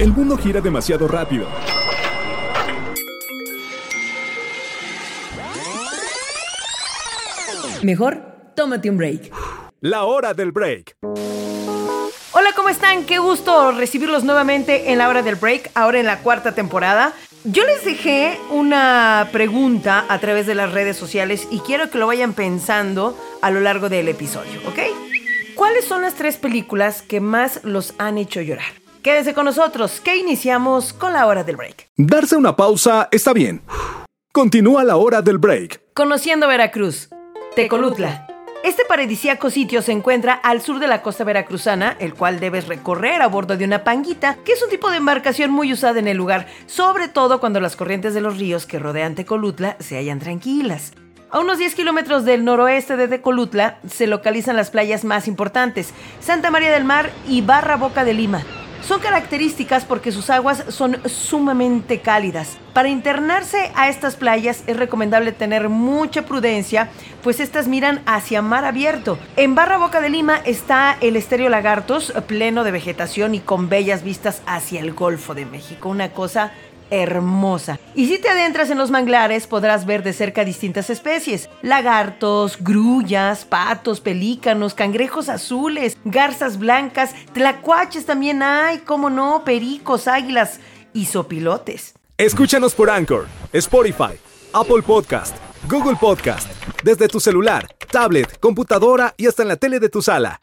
El mundo gira demasiado rápido. Mejor, tómate un break. La hora del break. Hola, ¿cómo están? Qué gusto recibirlos nuevamente en la hora del break, ahora en la cuarta temporada. Yo les dejé una pregunta a través de las redes sociales y quiero que lo vayan pensando a lo largo del episodio, ¿ok? ¿Cuáles son las tres películas que más los han hecho llorar? Quédense con nosotros, que iniciamos con la hora del break. Darse una pausa está bien. Continúa la hora del break. Conociendo Veracruz. Tecolutla. Este paradisíaco sitio se encuentra al sur de la costa veracruzana, el cual debes recorrer a bordo de una panguita, que es un tipo de embarcación muy usada en el lugar, sobre todo cuando las corrientes de los ríos que rodean Tecolutla se hallan tranquilas. A unos 10 kilómetros del noroeste de Tecolutla se localizan las playas más importantes, Santa María del Mar y Barra Boca de Lima. Son características porque sus aguas son sumamente cálidas. Para internarse a estas playas es recomendable tener mucha prudencia, pues estas miran hacia mar abierto. En Barra Boca de Lima está el Estéreo Lagartos, pleno de vegetación y con bellas vistas hacia el Golfo de México. Una cosa hermosa. Y si te adentras en los manglares podrás ver de cerca distintas especies. Lagartos, grullas, patos, pelícanos, cangrejos azules, garzas blancas, tlacuaches también hay, como no, pericos, águilas y sopilotes. Escúchanos por Anchor, Spotify, Apple Podcast, Google Podcast, desde tu celular, tablet, computadora y hasta en la tele de tu sala.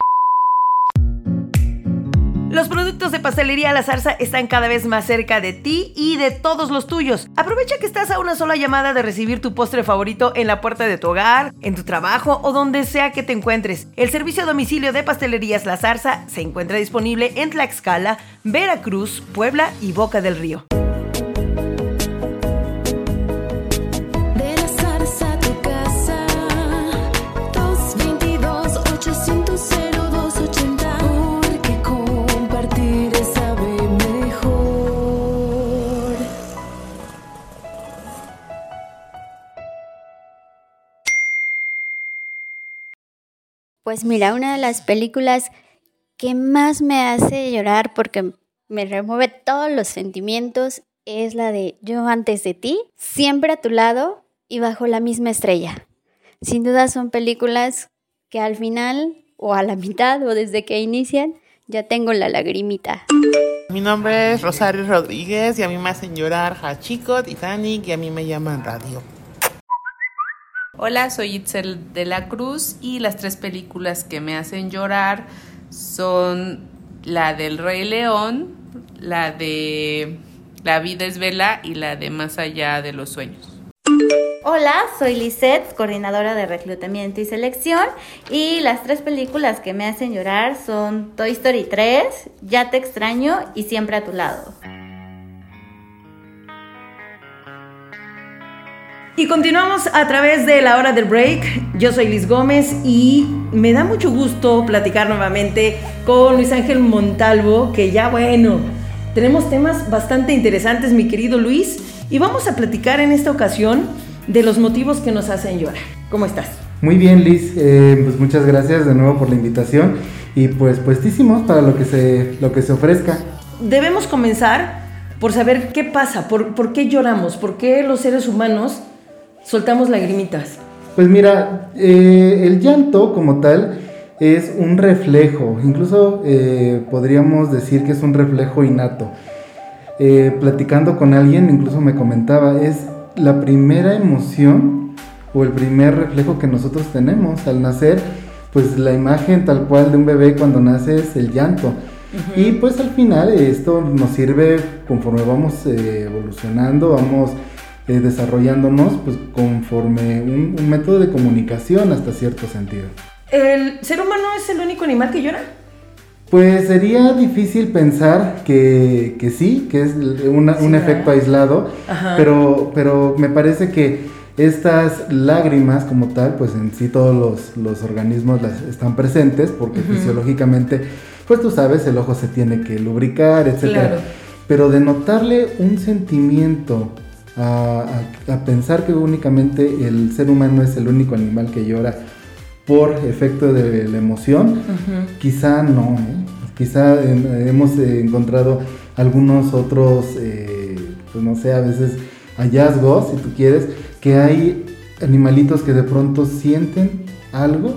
Los productos de pastelería La Zarza están cada vez más cerca de ti y de todos los tuyos. Aprovecha que estás a una sola llamada de recibir tu postre favorito en la puerta de tu hogar, en tu trabajo o donde sea que te encuentres. El servicio a domicilio de pastelerías La Zarza se encuentra disponible en Tlaxcala, Veracruz, Puebla y Boca del Río. Pues mira, una de las películas que más me hace llorar porque me remueve todos los sentimientos es la de Yo antes de ti, siempre a tu lado y bajo la misma estrella. Sin duda son películas que al final o a la mitad o desde que inician ya tengo la lagrimita. Mi nombre es Rosario Rodríguez y a mí me hacen llorar Hachiko, Titanic y a mí me llaman Radio. Hola, soy Itzel de la Cruz y las tres películas que me hacen llorar son la del Rey León, la de La vida es vela y la de Más allá de los sueños. Hola, soy Lisette, coordinadora de reclutamiento y selección, y las tres películas que me hacen llorar son Toy Story 3, Ya te extraño y Siempre a tu lado. Y continuamos a través de la hora del break. Yo soy Liz Gómez y me da mucho gusto platicar nuevamente con Luis Ángel Montalvo, que ya bueno, tenemos temas bastante interesantes, mi querido Luis, y vamos a platicar en esta ocasión de los motivos que nos hacen llorar. ¿Cómo estás? Muy bien, Liz. Eh, pues muchas gracias de nuevo por la invitación y pues puestísimos para lo que se, lo que se ofrezca. Debemos comenzar por saber qué pasa, por, por qué lloramos, por qué los seres humanos soltamos lagrimitas. Pues mira, eh, el llanto como tal es un reflejo, incluso eh, podríamos decir que es un reflejo innato. Eh, platicando con alguien, incluso me comentaba, es la primera emoción o el primer reflejo que nosotros tenemos al nacer, pues la imagen tal cual de un bebé cuando nace es el llanto. Y pues al final esto nos sirve conforme vamos eh, evolucionando, vamos eh, desarrollándonos, pues conforme un, un método de comunicación hasta cierto sentido. ¿El ser humano es el único animal que llora? Pues sería difícil pensar que, que sí, que es una- Sí, un ¿verdad? efecto aislado, Ajá. pero, pero me parece que estas lágrimas como tal, pues en sí todos los, los organismos las están presentes, porque fisiológicamente, pues tú sabes, el ojo se tiene que lubricar, etc. Claro. Pero de notarle un sentimiento a, a- a pensar que únicamente el ser humano es el único animal que llora por efecto de la emoción, quizá no, ¿eh? quizá eh, hemos encontrado algunos otros, eh, pues no sé, a veces hallazgos, si tú quieres, que hay animalitos que de pronto sienten algo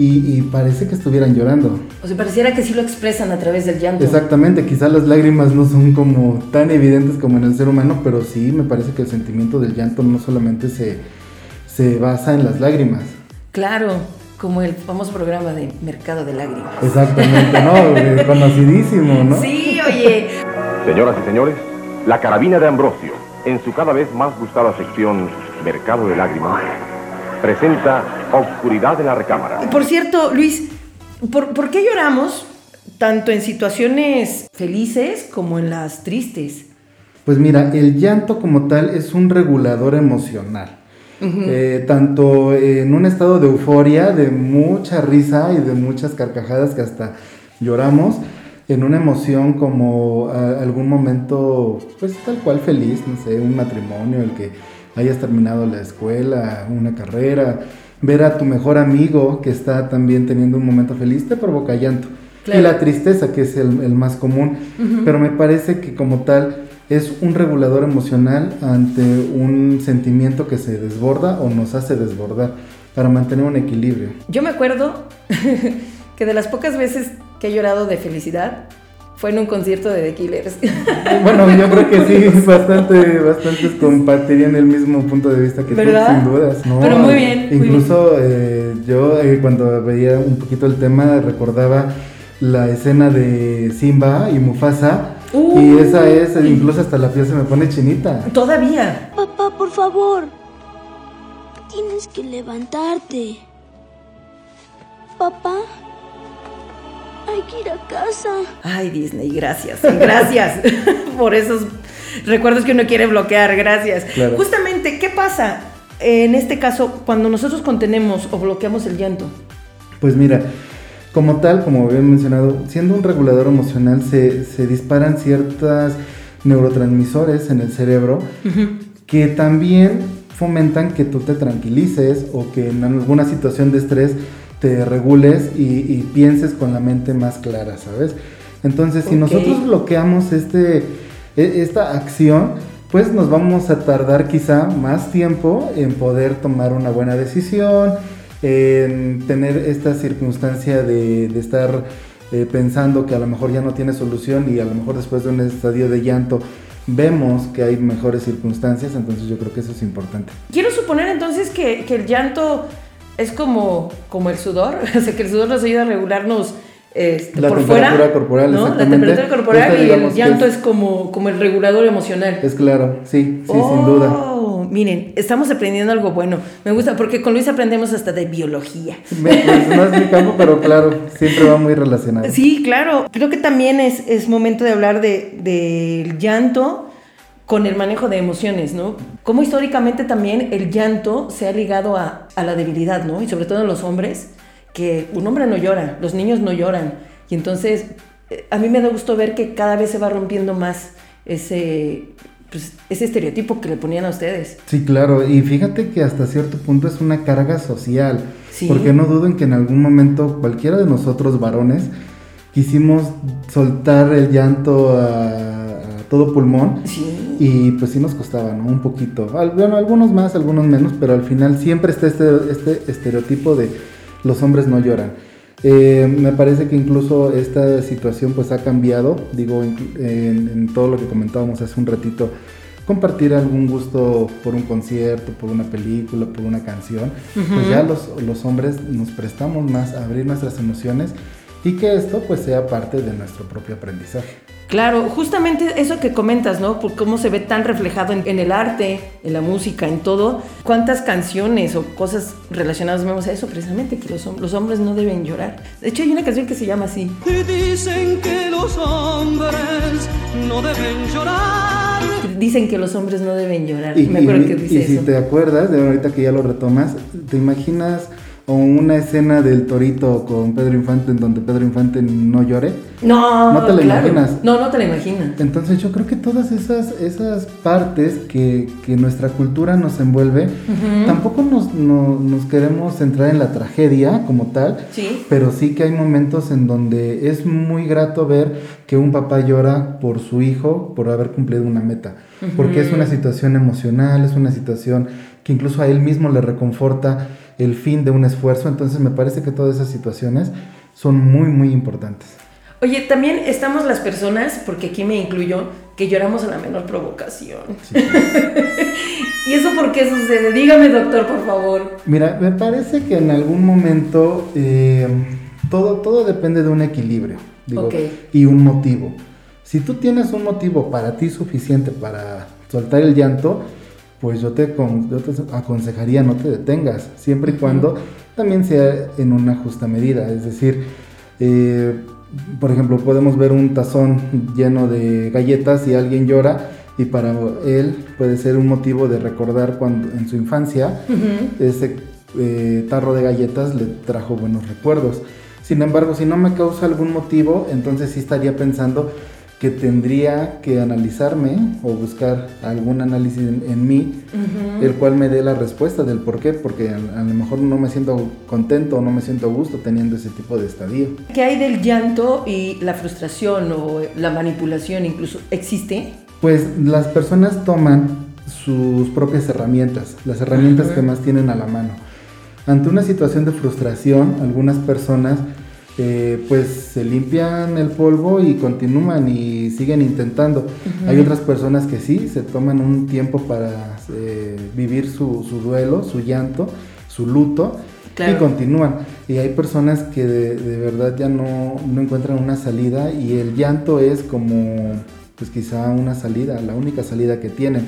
y, y parece que estuvieran llorando. O sea, pareciera que sí lo expresan a través del llanto. Exactamente, quizás las lágrimas no son como tan evidentes como en el ser humano, pero sí me parece que el sentimiento del llanto no solamente se, se basa en las lágrimas. Claro, como el famoso programa de Mercado de Lágrimas. Exactamente, ¿no? Eh, Conocidísimo, ¿no? Sí, oye. Señoras y señores, la carabina de Ambrosio, en su cada vez más gustada sección Mercado de Lágrimas, presenta Obscuridad de la Recámara. Por cierto, Luis, ¿por, por qué lloramos tanto en situaciones felices como en las tristes? Pues mira, el llanto como tal es un regulador emocional. Eh, tanto en un estado de euforia, de mucha risa y de muchas carcajadas que hasta lloramos, en una emoción como a- algún momento, pues tal cual feliz, no sé, un matrimonio, el que hayas terminado la escuela, una carrera, ver a tu mejor amigo que está también teniendo un momento feliz, te provoca llanto. Claro. Y la tristeza, que es el, el más común, pero me parece que como tal es un regulador emocional ante un sentimiento que se desborda o nos hace desbordar para mantener un equilibrio. Yo me acuerdo que de las pocas veces que he llorado de felicidad fue en un concierto de The Killers. Bueno, yo creo que sí, bastante, bastantes compartirían el mismo punto de vista que ¿Verdad? tú, sin dudas. ¿no? Pero muy bien, muy Incluso eh, yo eh, cuando veía un poquito el tema recordaba la escena de Simba y Mufasa Uh. y esa es, eh, incluso hasta la piel se me pone chinita. Todavía. Papá, por favor. Tienes que levantarte. Papá, hay que ir a casa. Ay, Disney, gracias. Gracias por esos recuerdos que uno quiere bloquear. Gracias. Claro. Justamente, ¿qué pasa en este caso cuando nosotros contenemos o bloqueamos el llanto? Pues mira, como tal, como había mencionado, siendo un regulador emocional se, se disparan ciertas neurotransmisores en el cerebro que también fomentan que tú te tranquilices o que en alguna situación de estrés te regules y, y pienses con la mente más clara, ¿sabes? Entonces, si nosotros bloqueamos este, e- esta acción, pues nos vamos a tardar quizá más tiempo en poder tomar una buena decisión, en tener esta circunstancia de, de estar eh, pensando que a lo mejor ya no tiene solución y a lo mejor después de un estadio de llanto vemos que hay mejores circunstancias, entonces yo creo que eso es importante. Quiero suponer entonces que, que el llanto es como, como el sudor, o sea, que el sudor nos ayuda a regularnos este, La por temperatura fuera. corporal, ¿no? La temperatura corporal Esta, y el llanto es- es, como, como el regulador emocional. Es claro, sí, sí, Oh, sin duda. Miren, estamos aprendiendo algo bueno. Me gusta porque con Luis aprendemos hasta de biología. Me- pues, no es mi campo, pero claro, siempre va muy relacionado. Sí, claro. Creo que también es, es momento de hablar de- del llanto con el manejo de emociones, ¿no? Como históricamente también el llanto se ha ligado a, a la debilidad, ¿no? Y sobre todo en los hombres, que un hombre no llora, los niños no lloran. Y entonces eh, a mí me da gusto ver que cada vez se va rompiendo más ese, pues, ese estereotipo que le ponían a ustedes. Sí, claro, y fíjate que hasta cierto punto es una carga social, Sí. porque no dudo en que en algún momento cualquiera de nosotros varones quisimos soltar el llanto a, a todo pulmón Sí. Y pues sí nos costaba, ¿no? Un poquito. Bueno, algunos más, algunos menos, pero al final siempre está este, este estereotipo de los hombres no lloran. Eh, me parece que incluso esta situación pues ha cambiado, digo, inclu- en, en todo lo que comentábamos hace un ratito, compartir algún gusto por un concierto, por una película, por una canción, pues ya los, los hombres nos prestamos más a abrir nuestras emociones y que esto pues sea parte de nuestro propio aprendizaje. Claro, justamente eso que comentas, ¿no? Por cómo se ve tan reflejado en, en el arte, en la música, en todo. ¿Cuántas canciones o cosas relacionadas vemos a eso precisamente? Que los, los hombres no deben llorar. De hecho, hay una canción que se llama así. Y dicen que los hombres no deben llorar. Dicen que los hombres no deben llorar. Y, Me acuerdo y- que y dice si eso. te acuerdas, de ahorita que ya lo retomas, ¿te imaginas o una escena del torito con Pedro Infante en donde Pedro Infante no llore. No, No te la claro. imaginas. No, no te la imaginas. Entonces yo creo que todas esas, esas partes que, que nuestra cultura nos envuelve, tampoco nos, no- nos queremos centrar en la tragedia como tal, Sí. pero sí que hay momentos en donde es muy grato ver que un papá llora por su hijo por haber cumplido una meta, porque es una situación emocional, es una situación que incluso a él mismo le reconforta el fin de un esfuerzo, entonces me parece que todas esas situaciones son muy, muy importantes. Oye, también estamos las personas, porque aquí me incluyo, que lloramos a la menor provocación. ¿Y eso por qué sucede? Dígame, doctor, por favor. Mira, me parece que en algún momento eh, todo, todo depende de un equilibrio digo, y un motivo. Si tú tienes un motivo para ti suficiente para soltar el llanto, pues yo te, con- yo te aconsejaría no te detengas, siempre y cuando también sea en una justa medida. Es decir, eh, por ejemplo, podemos ver un tazón lleno de galletas y alguien llora y para él puede ser un motivo de recordar cuando en su infancia ese eh, tarro de galletas le trajo buenos recuerdos. Sin embargo, si no me causa algún motivo, entonces sí estaría pensando que tendría que analizarme o buscar algún análisis en, en mí, el cual me dé la respuesta del por qué, porque a, a lo mejor no me siento contento o no me siento a gusto teniendo ese tipo de estadio. ¿Qué hay del llanto y la frustración o la manipulación incluso? ¿Existe? Pues las personas toman sus propias herramientas, las herramientas que más tienen a la mano. Ante una situación de frustración, algunas personas eh, pues se limpian el polvo y continúan y siguen intentando. Hay otras personas que sí, se toman un tiempo para eh, vivir su, su duelo, su llanto, su luto Claro. y continúan. Y hay personas que de, de verdad ya no, no encuentran una salida y el llanto es como pues quizá una salida, la única salida que tienen.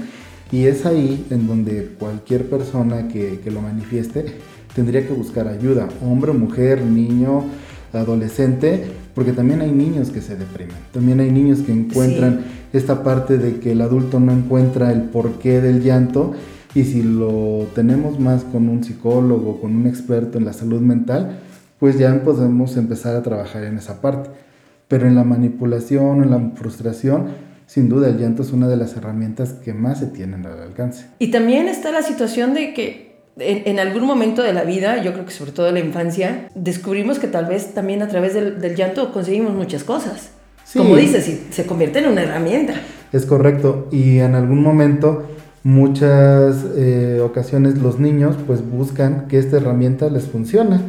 Y es ahí en donde cualquier persona que, que lo manifieste tendría que buscar ayuda, hombre, mujer, niño, adolescente, porque también hay niños que se deprimen, también hay niños que encuentran esta parte de que el adulto no encuentra el porqué del llanto y si lo tenemos más con un psicólogo, con un experto en la salud mental, pues ya podemos empezar a trabajar en esa parte. Pero en la manipulación, en la frustración, sin duda el llanto es una de las herramientas que más se tienen al alcance. Y también está la situación de que en, en algún momento de la vida, yo creo que sobre todo en la infancia, descubrimos que tal vez también a través del, del llanto conseguimos muchas cosas. Sí. Como dices, y se convierte en una herramienta. Es correcto. Y en algún momento, muchas eh, ocasiones los niños pues buscan que esta herramienta les funcione.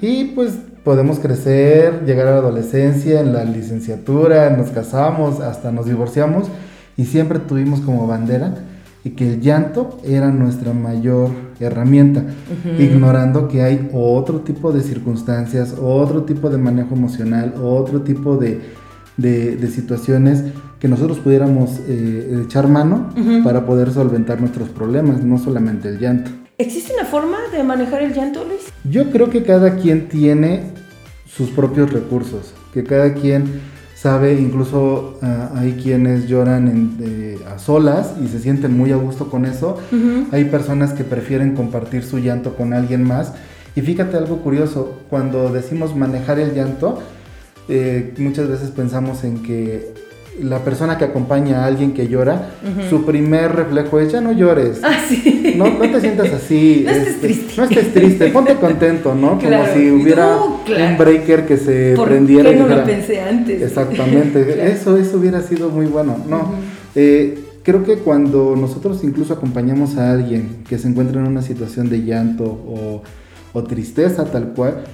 Y pues podemos crecer, llegar a la adolescencia, en la licenciatura, nos casamos, hasta nos divorciamos y siempre tuvimos como bandera y que el llanto era nuestra mayor herramienta, ignorando que hay otro tipo de circunstancias, otro tipo de manejo emocional, otro tipo de, de- de situaciones que nosotros pudiéramos eh, echar mano para poder solventar nuestros problemas, no solamente el llanto. ¿Existe una forma de manejar el llanto, Luis? Yo creo que cada quien tiene sus propios recursos, que cada quien sabe, incluso ah, hay quienes lloran en- eh, a solas y se sienten muy a gusto con eso. Hay personas que prefieren compartir su llanto con alguien más. Y fíjate algo curioso, cuando decimos manejar el llanto, eh, muchas veces pensamos en que la persona que acompaña a alguien que llora, su primer reflejo es ya no llores. Ah, sí. No, no te sientas así. No estés este, triste. No estés triste, ponte contento, ¿no? Claro. Como si hubiera No, claro. un breaker que se ¿Por prendiera. qué no lo pensé antes? Exactamente, Claro. eso, eso hubiera sido muy bueno. No, eh, creo que cuando nosotros incluso acompañamos a alguien que se encuentra en una situación de llanto o, o tristeza tal cual,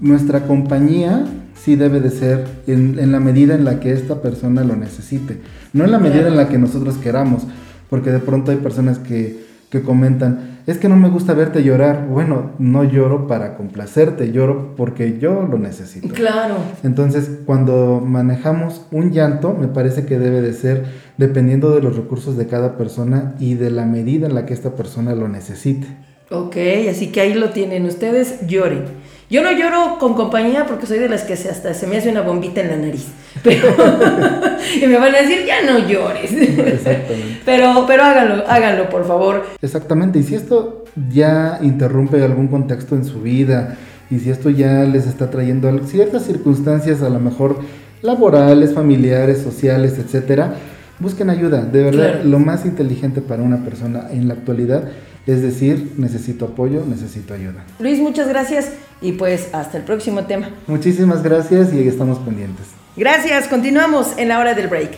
nuestra compañía sí debe de ser en, en la medida en la que esta persona lo necesite, no en la medida en la que nosotros queramos, porque de pronto hay personas que, que comentan, es que no me gusta verte llorar, bueno, no lloro para complacerte, lloro porque yo lo necesito. Claro. Entonces, cuando manejamos un llanto, me parece que debe de ser dependiendo de los recursos de cada persona y de la medida en la que esta persona lo necesite. Ok, así que ahí lo tienen ustedes, lloren. Yo no lloro con compañía porque soy de las que se hasta se me hace una bombita en la nariz. Pero, y me van a decir, ya no llores. Exactamente. Pero, pero háganlo, háganlo, por favor. Exactamente, y si esto ya interrumpe algún contexto en su vida y si esto ya les está trayendo ciertas circunstancias, a lo mejor laborales, familiares, sociales, etcétera, busquen ayuda. De verdad, Claro. lo más inteligente para una persona en la actualidad es decir, necesito apoyo, necesito ayuda. Luis, muchas gracias y pues hasta el próximo tema. Muchísimas gracias y estamos pendientes. Gracias, continuamos en la hora del break.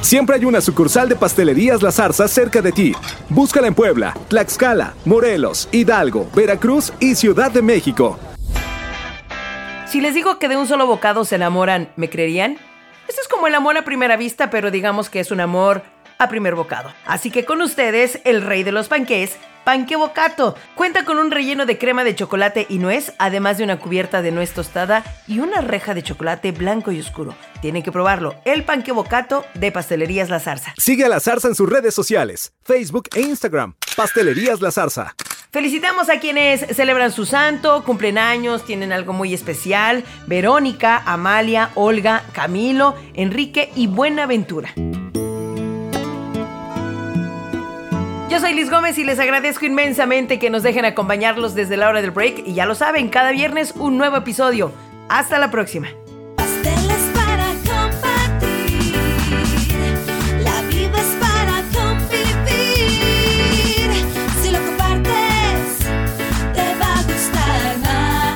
Siempre hay una sucursal de Pastelerías La Zarza cerca de ti. Búscala en Puebla, Tlaxcala, Morelos, Hidalgo, Veracruz y Ciudad de México. Si les digo que de un solo bocado se enamoran, ¿me creerían? Esto es como el amor a primera vista, pero digamos que es un amor a primer bocado. Así que con ustedes, el rey de los panqués, Panque Bocato. Cuenta con un relleno de crema de chocolate y nuez, además de una cubierta de nuez tostada y una reja de chocolate blanco y oscuro. Tienen que probarlo, el Panque Bocato de Pastelerías La Zarza. Sigue a La Zarza en sus redes sociales, Facebook e Instagram. Pastelerías La Zarza. Felicitamos a quienes celebran su santo, cumplen años, tienen algo muy especial. Verónica, Amalia, Olga, Camilo, Enrique y Buenaventura. Yo soy Liz Gómez y les agradezco inmensamente que nos dejen acompañarlos desde la hora del break. Y ya lo saben, cada viernes un nuevo episodio. Hasta la próxima.